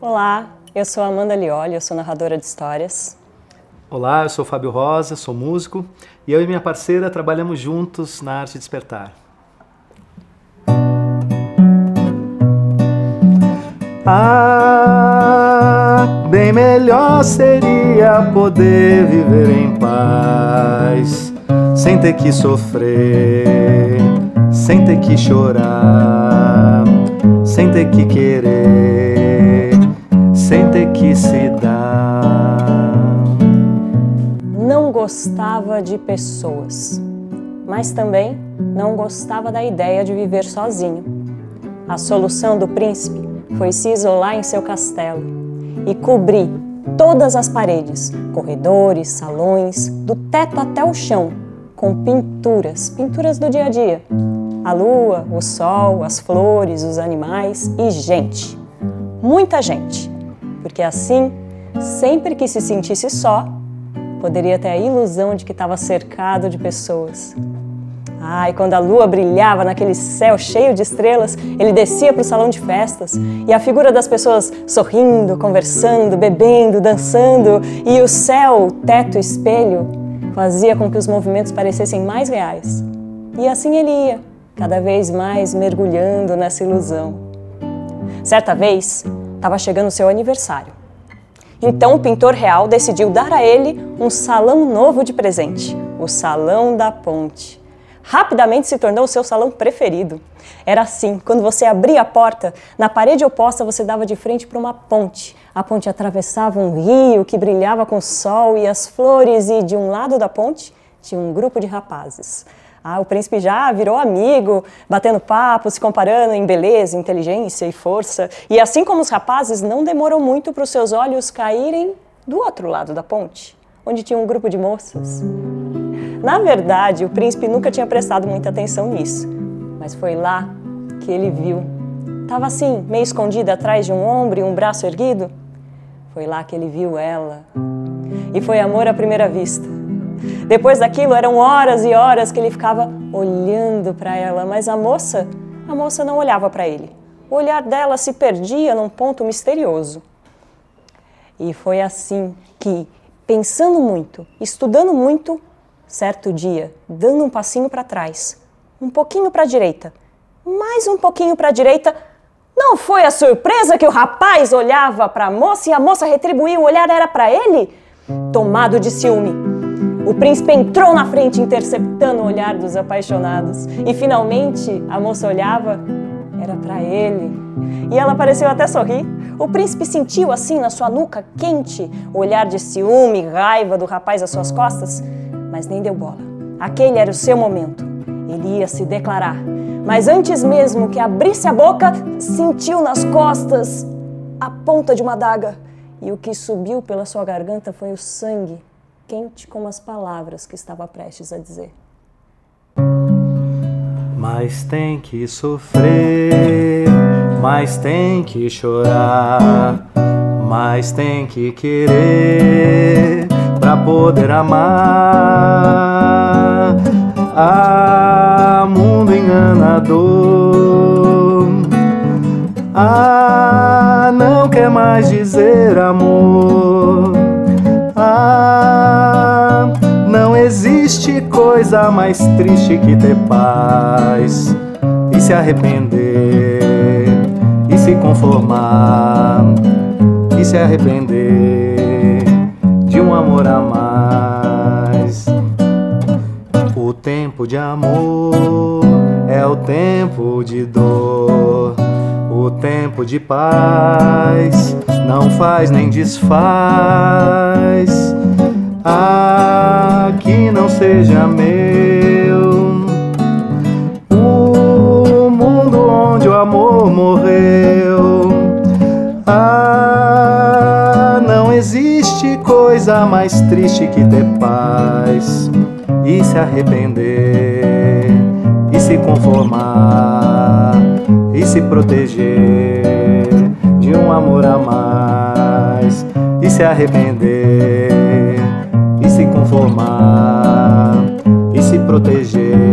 Olá, eu sou Amanda Lioli, eu sou narradora de histórias. Olá, eu sou Fábio Rosa, sou músico e eu e minha parceira trabalhamos juntos na Arte Despertar. Ah, bem melhor seria poder viver em paz, sem ter que sofrer, sem ter que chorar, sem ter que querer, ter que se dar. Não gostava de pessoas, mas também não gostava da ideia de viver sozinho. A solução do príncipe foi se isolar em seu castelo e cobrir todas as paredes, corredores, salões, do teto até o chão, com pinturas, pinturas do dia a dia. A lua, o sol, as flores, os animais e gente. Muita gente. Porque assim, sempre que se sentisse só, poderia ter a ilusão de que estava cercado de pessoas. Ai, quando a lua brilhava naquele céu cheio de estrelas, ele descia para o salão de festas e a figura das pessoas sorrindo, conversando, bebendo, dançando e o céu, teto, espelho, fazia com que os movimentos parecessem mais reais. E assim ele ia, cada vez mais mergulhando nessa ilusão. Certa vez, estava chegando o seu aniversário. Então o pintor real decidiu dar a ele um salão novo de presente, o Salão da Ponte rapidamente se tornou o seu salão preferido. Era assim, quando você abria a porta, na parede oposta você dava de frente para uma ponte. A ponte atravessava um rio que brilhava com o sol e as flores, e de um lado da ponte tinha um grupo de rapazes. Ah, o príncipe já virou amigo, batendo papo, se comparando em beleza, inteligência e força. E assim como os rapazes, não demorou muito para os seus olhos caírem do outro lado da ponte, onde tinha um grupo de moças. Na verdade, o príncipe nunca tinha prestado muita atenção nisso, mas foi lá que ele viu. Estava assim, meio escondida atrás de um ombro e um braço erguido. Foi lá que ele viu ela. E foi amor à primeira vista. Depois daquilo, eram horas e horas que ele ficava olhando para ela, mas a moça, a moça não olhava para ele. O olhar dela se perdia num ponto misterioso. E foi assim que, pensando muito, estudando muito, certo dia, dando um passinho para trás, um pouquinho para a direita, mais um pouquinho para a direita, não foi a surpresa que o rapaz olhava para a moça e a moça retribuía o olhar era para ele? Tomado de ciúme, o príncipe entrou na frente interceptando o olhar dos apaixonados e finalmente a moça olhava era para ele. E ela pareceu até sorrir. O príncipe sentiu assim na sua nuca quente o olhar de ciúme e raiva do rapaz às suas costas mas nem deu bola. Aquele era o seu momento. Ele ia se declarar. Mas antes mesmo que abrisse a boca, sentiu nas costas a ponta de uma adaga. E o que subiu pela sua garganta foi o sangue, quente como as palavras que estava prestes a dizer. Mas tem que sofrer, mas tem que chorar, mas tem que querer para poder amar. Ah, mundo enganador. Ah, não quer mais dizer amor. Existe coisa mais triste que ter paz e se arrepender e se conformar e se arrepender de um amor a mais. O tempo de amor é o tempo de dor. O tempo de paz não faz nem desfaz. Ah, que não seja meu. O mundo onde o amor morreu. Ah, não existe coisa mais triste que ter paz e se arrepender e se conformar e se proteger de um amor a mais e se arrepender conformar e se proteger.